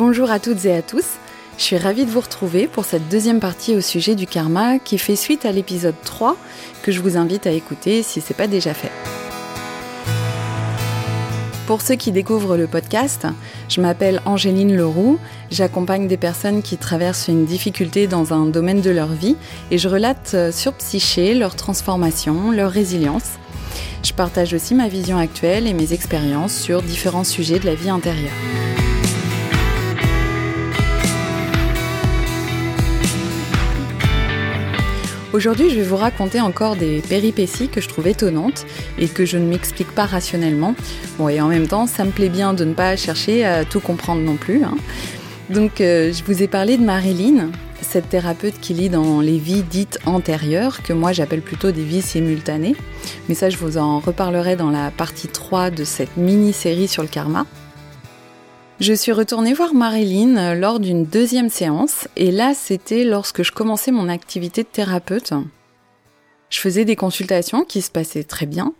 Bonjour à toutes et à tous. Je suis ravie de vous retrouver pour cette deuxième partie au sujet du karma qui fait suite à l'épisode 3 que je vous invite à écouter si ce n'est pas déjà fait. Pour ceux qui découvrent le podcast, je m'appelle Angéline Leroux, j'accompagne des personnes qui traversent une difficulté dans un domaine de leur vie et je relate euh, sur Psyché leur transformation, leur résilience. Je partage aussi ma vision actuelle et mes expériences sur différents sujets de la vie intérieure. Aujourd'hui, je vais vous raconter encore des péripéties que je trouve étonnantes et que je ne m'explique pas rationnellement. Bon, et en même temps, ça me plaît bien de ne pas chercher à tout comprendre non plus. Hein. Donc, euh, je vous ai parlé de Marilyn, cette thérapeute qui lit dans les vies dites antérieures, que moi j'appelle plutôt des vies simultanées. Mais ça, je vous en reparlerai dans la partie 3 de cette mini-série sur le karma. Je suis retournée voir Marilyn euh, lors d'une deuxième séance et là c'était lorsque je commençais mon activité de thérapeute. Je faisais des consultations qui se passaient très bien.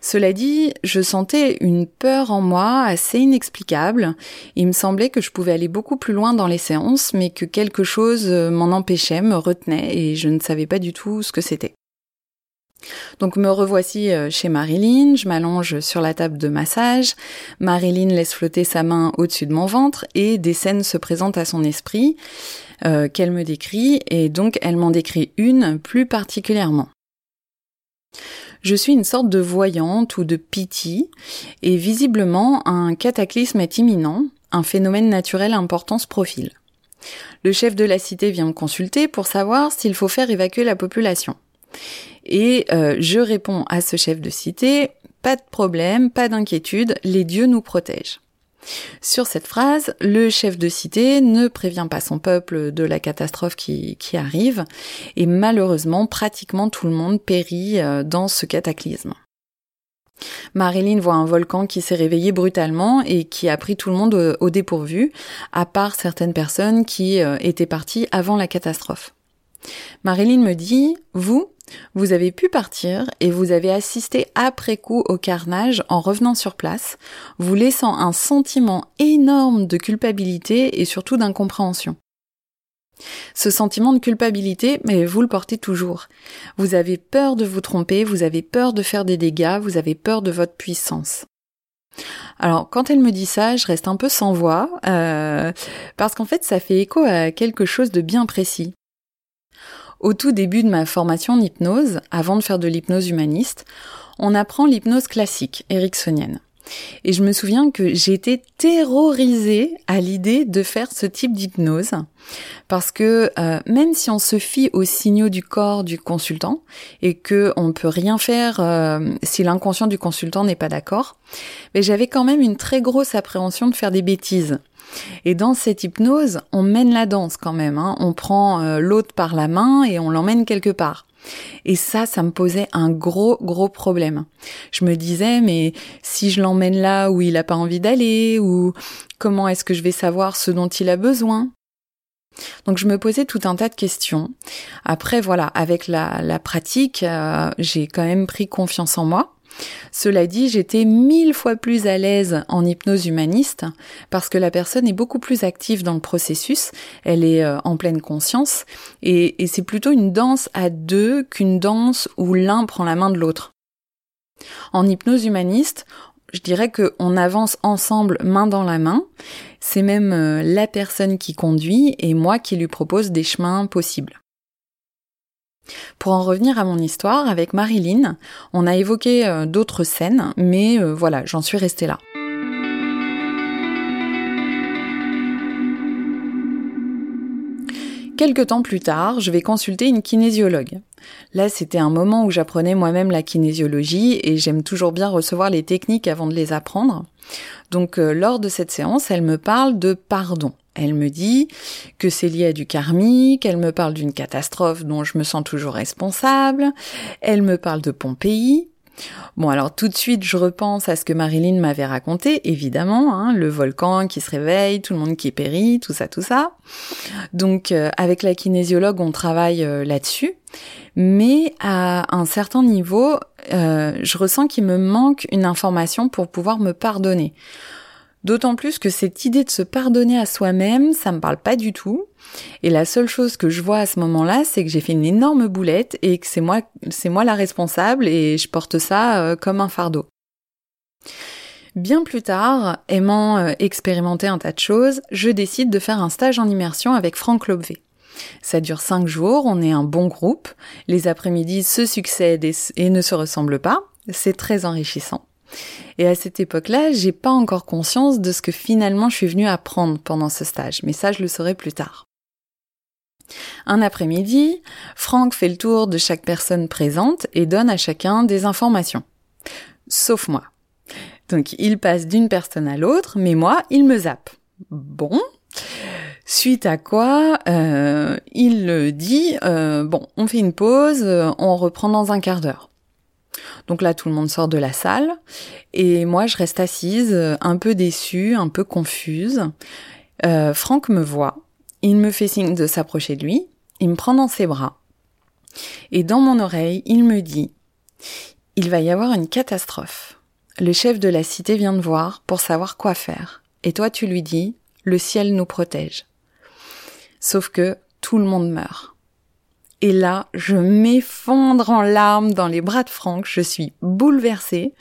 Cela dit, je sentais une peur en moi assez inexplicable. Il me semblait que je pouvais aller beaucoup plus loin dans les séances, mais que quelque chose euh, m'en empêchait, me retenait, et je ne savais pas du tout ce que c'était. Donc me revoici euh, chez Marilyn, je m'allonge sur la table de massage, Marilyn laisse flotter sa main au-dessus de mon ventre et des scènes se présentent à son esprit euh, qu'elle me décrit et donc elle m'en décrit une plus particulièrement. Je suis une sorte de voyante ou de piti et visiblement un cataclysme est imminent, un phénomène naturel important se profile. Le chef de la cité vient me consulter pour savoir s'il faut faire évacuer la population. Et euh, je réponds à ce chef de cité, pas de problème, pas d'inquiétude, les dieux nous protègent. Sur cette phrase, le chef de cité ne prévient pas son peuple de la catastrophe qui, qui arrive, et malheureusement, pratiquement tout le monde périt euh, dans ce cataclysme. Marilyn voit un volcan qui s'est réveillé brutalement et qui a pris tout le monde au, dépourvu, à part certaines personnes qui euh, étaient parties avant la catastrophe. Marilyn me dit, vous, vous avez pu partir et vous avez assisté après coup au carnage en revenant sur place, vous laissant un sentiment énorme de culpabilité et surtout d'incompréhension. Ce sentiment de culpabilité, mais vous le portez toujours. Vous avez peur de vous tromper, vous avez peur de faire des dégâts, vous avez peur de votre puissance. Alors, quand elle me dit ça, je reste un peu sans voix, euh, parce qu'en fait, ça fait écho à quelque chose de bien précis. Au tout début de ma formation en hypnose, avant de faire de l'hypnose humaniste, on apprend l'hypnose classique, ericksonienne. Et je me souviens que j'étais terrorisée à l'idée de faire ce type d'hypnose parce que euh, même si on se fie aux signaux du corps du consultant et que on peut rien faire euh, si l'inconscient du consultant n'est pas d'accord, mais j'avais quand même une très grosse appréhension de faire des bêtises. Et dans cette hypnose, on mène la danse quand même. Hein. On prend euh, l'autre par la main et on l'emmène quelque part. Et ça, ça me posait un gros, gros problème. Je me disais, mais si je l'emmène là où il n'a pas envie d'aller, ou comment est-ce que je vais savoir ce dont il a besoin? Donc je me posais tout un tas de questions. Après voilà, avec la, la pratique, euh, j'ai quand même pris confiance en moi. Cela dit, j'étais mille fois plus à l'aise en hypnose humaniste parce que la personne est beaucoup plus active dans le processus, elle est euh, en pleine conscience et, c'est plutôt une danse à deux qu'une danse où l'un prend la main de l'autre. En hypnose humaniste, je dirais qu'on avance ensemble main dans la main. C'est même euh, la personne qui conduit et moi qui lui propose des chemins possibles. Pour en revenir à mon histoire, avec Marilyn, on a évoqué euh, d'autres scènes, mais euh, voilà, j'en suis restée là. Quelque temps plus tard, je vais consulter une kinésiologue. Là, c'était un moment où j'apprenais moi-même la kinésiologie et j'aime toujours bien recevoir les techniques avant de les apprendre. Donc, euh, lors de cette séance, elle me parle de pardon. Elle me dit que c'est lié à du karmique, elle me parle d'une catastrophe dont je me sens toujours responsable, elle me parle de Pompéi. Bon, alors tout de suite, je repense à ce que Marilyn m'avait raconté, évidemment, hein, le volcan qui se réveille, tout le monde qui périt, tout ça, tout ça. Donc, euh, avec la kinésiologue, on travaille euh, là-dessus. Mais à un certain niveau, euh, je ressens qu'il me manque une information pour pouvoir me pardonner. D'autant plus que cette idée de se pardonner à soi-même, ça me parle pas du tout. Et la seule chose que je vois à ce moment-là, c'est que j'ai fait une énorme boulette et que c'est moi, c'est moi la responsable et je porte ça euh, comme un fardeau. Bien plus tard, aimant euh, expérimenter un tas de choses, je décide de faire un stage en immersion avec Franck Lobvé. Ça dure cinq jours, on est un bon groupe, les après-midi se succèdent et ne se ressemblent pas, c'est très enrichissant. Et à cette époque-là, j'ai pas encore conscience de ce que finalement je suis venue apprendre pendant ce stage, mais ça je le saurai plus tard. Un après-midi, Franck fait le tour de chaque personne présente et donne à chacun des informations. Sauf moi. Donc il passe d'une personne à l'autre, mais moi, il me zappe. Bon. Suite à quoi, euh, il dit, euh, bon, on fait une pause, on reprend dans un quart d'heure. Donc là, tout le monde sort de la salle et moi, je reste assise, un peu déçue, un peu confuse. Euh, Franck me voit, il me fait signe de s'approcher de lui, il me prend dans ses bras. Et dans mon oreille, il me dit, il va y avoir une catastrophe. Le chef de la cité vient de voir pour savoir quoi faire. Et toi, tu lui dis, le ciel nous protège. Sauf que tout le monde meurt. Et là, je m'effondre en larmes dans les bras de Franck, je suis bouleversée,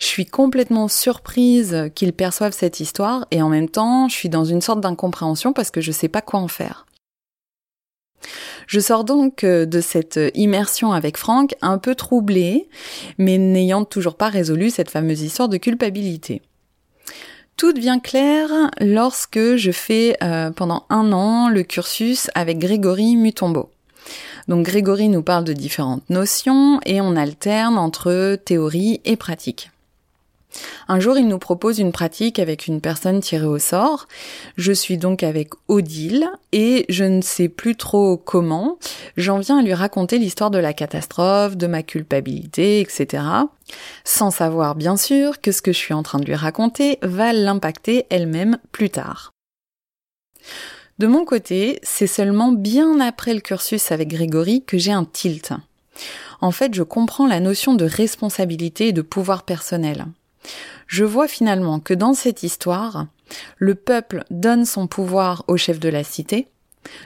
je suis complètement surprise qu'il perçoive cette histoire et en même temps, je suis dans une sorte d'incompréhension parce que je sais pas quoi en faire. Je sors donc euh, de cette immersion avec Franck un peu troublée, mais n'ayant toujours pas résolu cette fameuse histoire de culpabilité. Tout devient clair lorsque je fais euh, pendant un an le cursus avec Grégory Mutombo. Donc Grégory nous parle de différentes notions et on alterne entre théorie et pratique. Un jour, il nous propose une pratique avec une personne tirée au sort. Je suis donc avec Odile et je ne sais plus trop comment. J'en viens à lui raconter l'histoire de la catastrophe, de ma culpabilité, etc. Sans savoir bien sûr que ce que je suis en train de lui raconter va l'impacter elle-même plus tard. De mon côté, c'est seulement bien après le cursus avec Grégory que j'ai un tilt. En fait, je comprends la notion de responsabilité et de pouvoir personnel. Je vois finalement que dans cette histoire, le peuple donne son pouvoir au chef de la cité,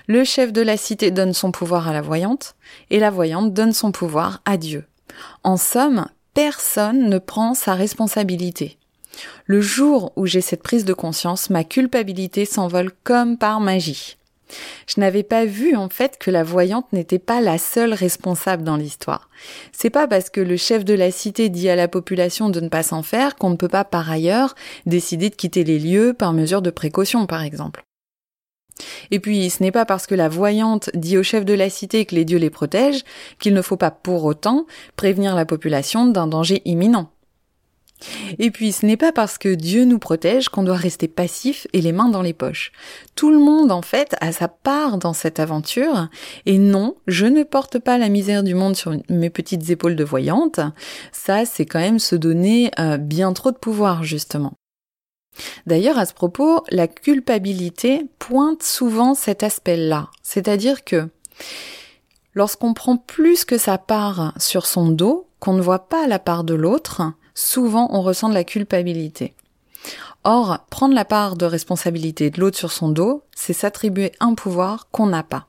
le chef de la cité donne son pouvoir à la voyante, et la voyante donne son pouvoir à Dieu. En somme, personne ne prend sa responsabilité. Le jour où j'ai cette prise de conscience, ma culpabilité s'envole comme par magie. Je n'avais pas vu en fait que la voyante n'était pas la seule responsable dans l'histoire. C'est pas parce que le chef de la cité dit à la population de ne pas s'en faire qu'on ne peut pas par ailleurs décider de quitter les lieux par mesure de précaution par exemple. Et puis, ce n'est pas parce que la voyante dit au chef de la cité que les dieux les protègent qu'il ne faut pas pour autant prévenir la population d'un danger imminent. Et puis, ce n'est pas parce que Dieu nous protège qu'on doit rester passif et les mains dans les poches. Tout le monde, en fait, a sa part dans cette aventure. Et non, je ne porte pas la misère du monde sur mes petites épaules de voyante. Ça, c'est quand même se donner euh, bien trop de pouvoir, justement. D'ailleurs, à ce propos, la culpabilité pointe souvent cet aspect-là. C'est-à-dire que lorsqu'on prend plus que sa part sur son dos, qu'on ne voit pas la part de l'autre, souvent on ressent de la culpabilité. Or, prendre la part de responsabilité de l'autre sur son dos, c'est s'attribuer un pouvoir qu'on n'a pas.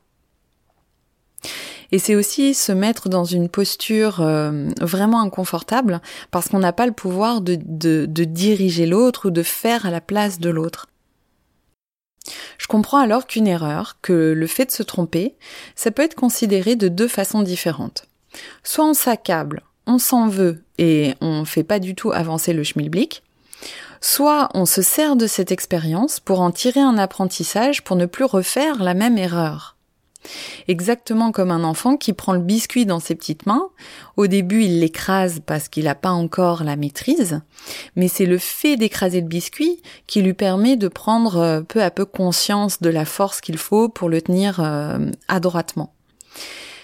Et c'est aussi se mettre dans une posture euh, vraiment inconfortable parce qu'on n'a pas le pouvoir de, diriger l'autre ou de faire à la place de l'autre. Je comprends alors qu'une erreur, que le fait de se tromper, ça peut être considéré de deux façons différentes. Soit on s'accable on s'en veut et on fait pas du tout avancer le schmilblick, soit on se sert de cette expérience pour en tirer un apprentissage pour ne plus refaire la même erreur. Exactement comme un enfant qui prend le biscuit dans ses petites mains. Au début, il l'écrase parce qu'il n'a pas encore la maîtrise, mais c'est le fait d'écraser le biscuit qui lui permet de prendre euh, peu à peu conscience de la force qu'il faut pour le tenir euh, adroitement.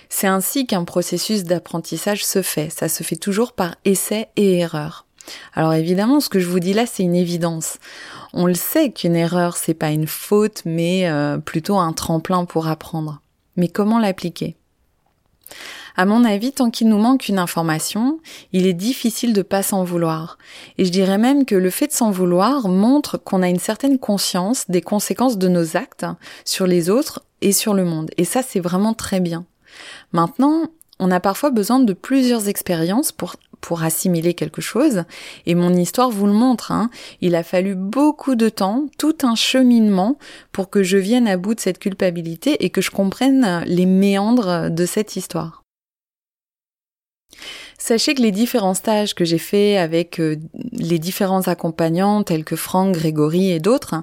C'est ainsi qu'un processus d'apprentissage se fait. Ça se fait toujours par essai et erreur. Alors évidemment, ce que je vous dis là, c'est une évidence. On le sait qu'une erreur, c'est pas une faute, mais euh, plutôt un tremplin pour apprendre. Mais comment l'appliquer? À mon avis, tant qu'il nous manque une information, il est difficile de pas s'en vouloir. Et je dirais même que le fait de s'en vouloir montre qu'on a une certaine conscience des conséquences de nos actes sur les autres et sur le monde. Et ça, c'est vraiment très bien. Maintenant, on a parfois besoin de plusieurs expériences pour pour assimiler quelque chose. Et mon histoire vous le montre. Hein. Il a fallu beaucoup de temps, tout un cheminement pour que je vienne à bout de cette culpabilité et que je comprenne les méandres de cette histoire. Sachez que les différents stages que j'ai faits avec euh, les différents accompagnants tels que Franck, Grégory et d'autres,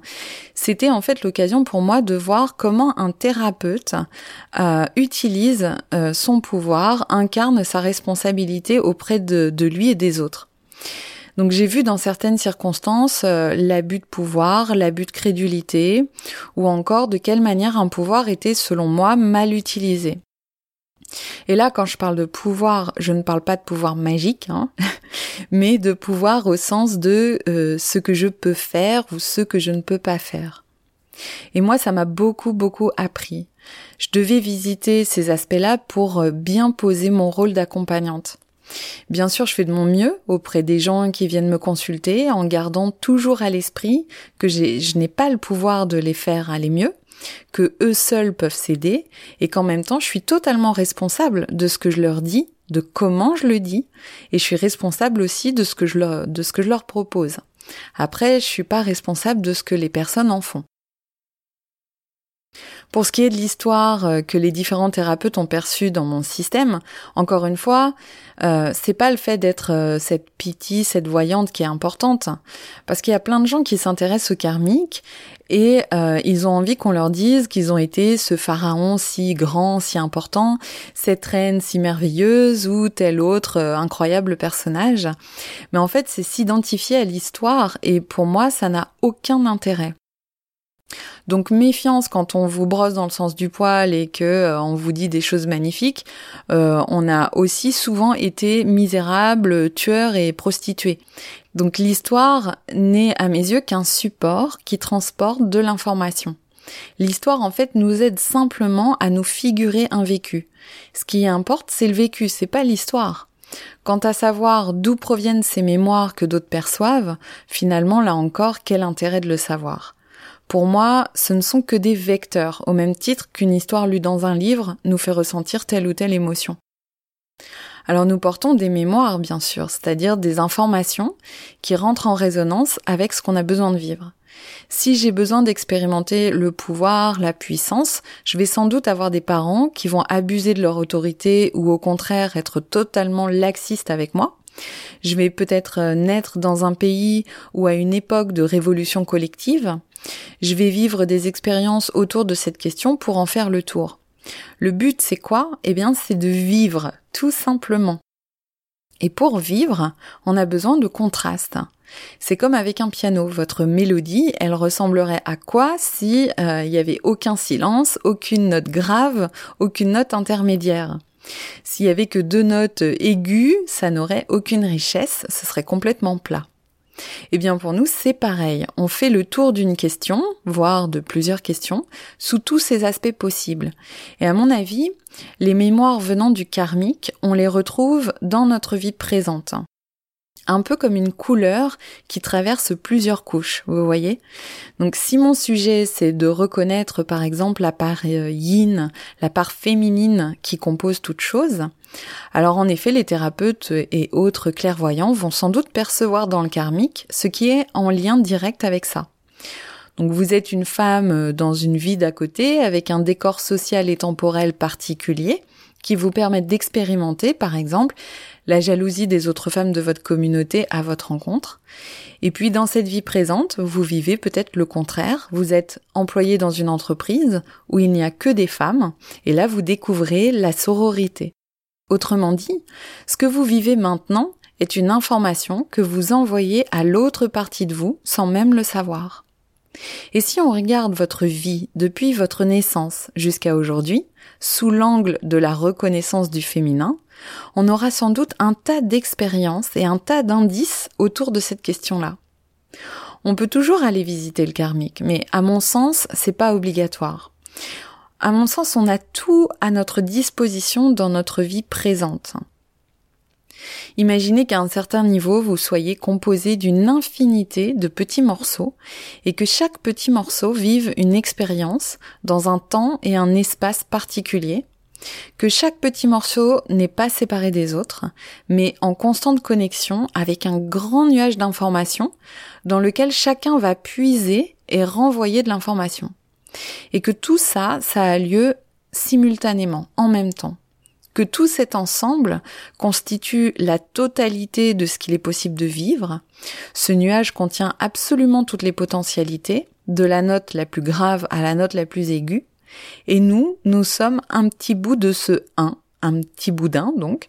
c'était en fait l'occasion pour moi de voir comment un thérapeute euh, utilise euh, son pouvoir, incarne sa responsabilité auprès de, de lui et des autres. Donc j'ai vu dans certaines circonstances l'abus de pouvoir, l'abus de crédulité, ou encore de quelle manière un pouvoir était selon moi mal utilisé. Et là, quand je parle de pouvoir, je ne parle pas de pouvoir magique, hein, mais de pouvoir au sens de euh, ce que je peux faire ou ce que je ne peux pas faire. Et moi, ça m'a beaucoup, beaucoup appris. Je devais visiter ces aspects-là pour euh, bien poser mon rôle d'accompagnante. Bien sûr, je fais de mon mieux auprès des gens qui viennent me consulter en gardant toujours à l'esprit que je n'ai pas le pouvoir de les faire aller mieux, que eux seuls peuvent s'aider et qu'en même temps je suis totalement responsable de ce que je leur dis, de comment je le dis et je suis responsable aussi de ce que je leur, de ce que je leur propose. Après, je suis pas responsable de ce que les personnes en font. Pour ce qui est de l'histoire euh, que les différents thérapeutes ont perçue dans mon système, encore une fois, euh, c'est pas le fait d'être euh, cette pitié, cette voyante qui est importante, parce qu'il y a plein de gens qui s'intéressent au karmique et euh, ils ont envie qu'on leur dise qu'ils ont été ce pharaon si grand, si important, cette reine si merveilleuse ou tel autre incroyable personnage. Mais en fait, c'est s'identifier à l'histoire et pour moi, ça n'a aucun intérêt. Donc méfiance quand on vous brosse dans le sens du poil et que euh, on vous dit des choses magnifiques. Euh, on a aussi souvent été misérable, tueur et prostitué. Donc l'histoire n'est à mes yeux qu'un support qui transporte de l'information. L'histoire en fait nous aide simplement à nous figurer un vécu. Ce qui importe c'est le vécu, c'est pas l'histoire. Quant à savoir d'où proviennent ces mémoires que d'autres perçoivent, finalement là encore quel intérêt de le savoir? Pour moi, ce ne sont que des vecteurs, au même titre qu'une histoire lue dans un livre nous fait ressentir telle ou telle émotion. Alors nous portons des mémoires, bien sûr, c'est-à-dire des informations qui rentrent en résonance avec ce qu'on a besoin de vivre. Si j'ai besoin d'expérimenter le pouvoir, la puissance, je vais sans doute avoir des parents qui vont abuser de leur autorité ou au contraire être totalement laxistes avec moi. Je vais peut-être euh, naître dans un pays ou à une époque de révolution collective. Je vais vivre des expériences autour de cette question pour en faire le tour. Le but, c'est quoi? Eh bien, c'est de vivre, tout simplement. Et pour vivre, on a besoin de contraste. C'est comme avec un piano. Votre mélodie, elle ressemblerait à quoi si euh, il n'y avait aucun silence, aucune note grave, aucune note intermédiaire? S'il y avait que deux notes aiguës, ça n'aurait aucune richesse, ce serait complètement plat. Eh bien pour nous, c'est pareil. On fait le tour d'une question, voire de plusieurs questions, sous tous ces aspects possibles. Et à mon avis, les mémoires venant du karmique, on les retrouve dans notre vie présente un peu comme une couleur qui traverse plusieurs couches, vous voyez? Donc si mon sujet c'est de reconnaître par exemple la part euh, yin, la part féminine qui compose toute chose, alors en effet les thérapeutes et autres clairvoyants vont sans doute percevoir dans le karmique ce qui est en lien direct avec ça. Donc vous êtes une femme dans une vie d'à côté avec un décor social et temporel particulier qui vous permettent d'expérimenter, par exemple, la jalousie des autres femmes de votre communauté à votre rencontre. Et puis dans cette vie présente, vous vivez peut-être le contraire. Vous êtes employé dans une entreprise où il n'y a que des femmes, et là vous découvrez la sororité. Autrement dit, ce que vous vivez maintenant est une information que vous envoyez à l'autre partie de vous sans même le savoir. Et si on regarde votre vie depuis votre naissance jusqu'à aujourd'hui, sous l'angle de la reconnaissance du féminin, on aura sans doute un tas d'expériences et un tas d'indices autour de cette question-là. On peut toujours aller visiter le karmique, mais à mon sens, c'est pas obligatoire. À mon sens, on a tout à notre disposition dans notre vie présente. Imaginez qu'à un certain niveau, vous soyez composé d'une infinité de petits morceaux et que chaque petit morceau vive une expérience dans un temps et un espace particulier, que chaque petit morceau n'est pas séparé des autres, mais en constante connexion avec un grand nuage d'informations dans lequel chacun va puiser et renvoyer de l'information. Et que tout ça, ça a lieu simultanément, en même temps que tout cet ensemble constitue la totalité de ce qu'il est possible de vivre. Ce nuage contient absolument toutes les potentialités, de la note la plus grave à la note la plus aiguë, et nous, nous sommes un petit bout de ce 1, un petit boudin donc,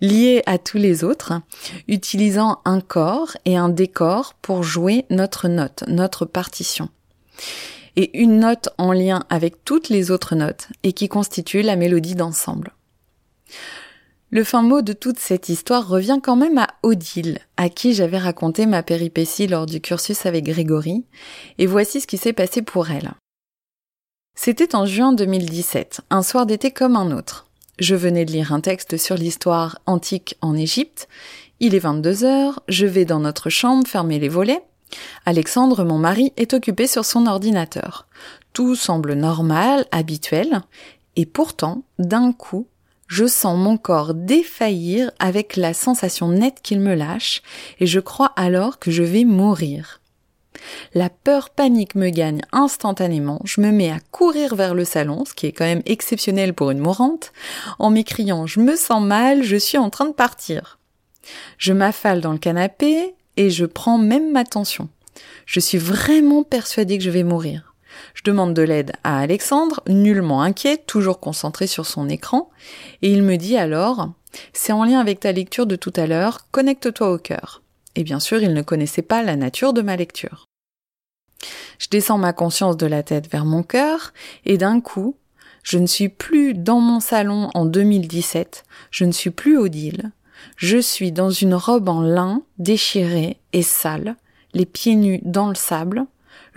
lié à tous les autres, utilisant un corps et un décor pour jouer notre note, notre partition. Et une note en lien avec toutes les autres notes et qui constitue la mélodie d'ensemble. Le fin mot de toute cette histoire revient quand même à Odile, à qui j'avais raconté ma péripétie lors du cursus avec Grégory, et voici ce qui s'est passé pour elle. C'était en juin 2017, un soir d'été comme un autre. Je venais de lire un texte sur l'histoire antique en Égypte. Il est 22 heures, je vais dans notre chambre fermer les volets. Alexandre, mon mari, est occupé sur son ordinateur. Tout semble normal, habituel, et pourtant, d'un coup, je sens mon corps défaillir avec la sensation nette qu'il me lâche, et je crois alors que je vais mourir. La peur panique me gagne instantanément, je me mets à courir vers le salon, ce qui est quand même exceptionnel pour une mourante, en m'écriant je me sens mal, je suis en train de partir. Je m'affale dans le canapé et je prends même ma tension. Je suis vraiment persuadée que je vais mourir. Je demande de l'aide à Alexandre, nullement inquiet, toujours concentré sur son écran, et il me dit alors C'est en lien avec ta lecture de tout à l'heure, connecte-toi au cœur. Et bien sûr, il ne connaissait pas la nature de ma lecture. Je descends ma conscience de la tête vers mon cœur, et d'un coup, je ne suis plus dans mon salon en 2017, je ne suis plus Odile, je suis dans une robe en lin déchirée et sale, les pieds nus dans le sable,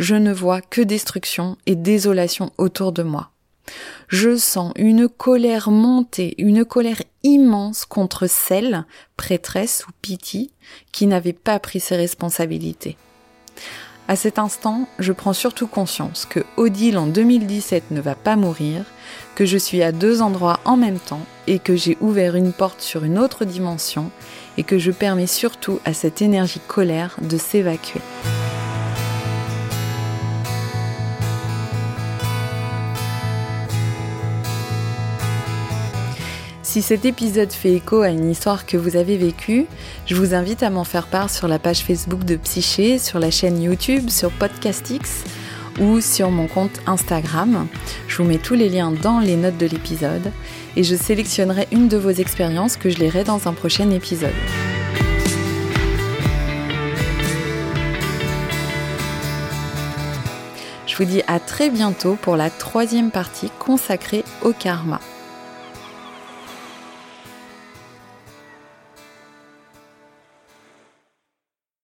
je ne vois que destruction et désolation autour de moi. Je sens une colère monter, une colère immense contre celle, prêtresse ou pitié, qui n'avait pas pris ses responsabilités. À cet instant, je prends surtout conscience que Odile en 2017 ne va pas mourir, que je suis à deux endroits en même temps et que j'ai ouvert une porte sur une autre dimension et que je permets surtout à cette énergie colère de s'évacuer. Si cet épisode fait écho à une histoire que vous avez vécue, je vous invite à m'en faire part sur la page Facebook de Psyché, sur la chaîne YouTube, sur Podcastix ou sur mon compte Instagram. Je vous mets tous les liens dans les notes de l'épisode et je sélectionnerai une de vos expériences que je lirai dans un prochain épisode. Je vous dis à très bientôt pour la troisième partie consacrée au karma.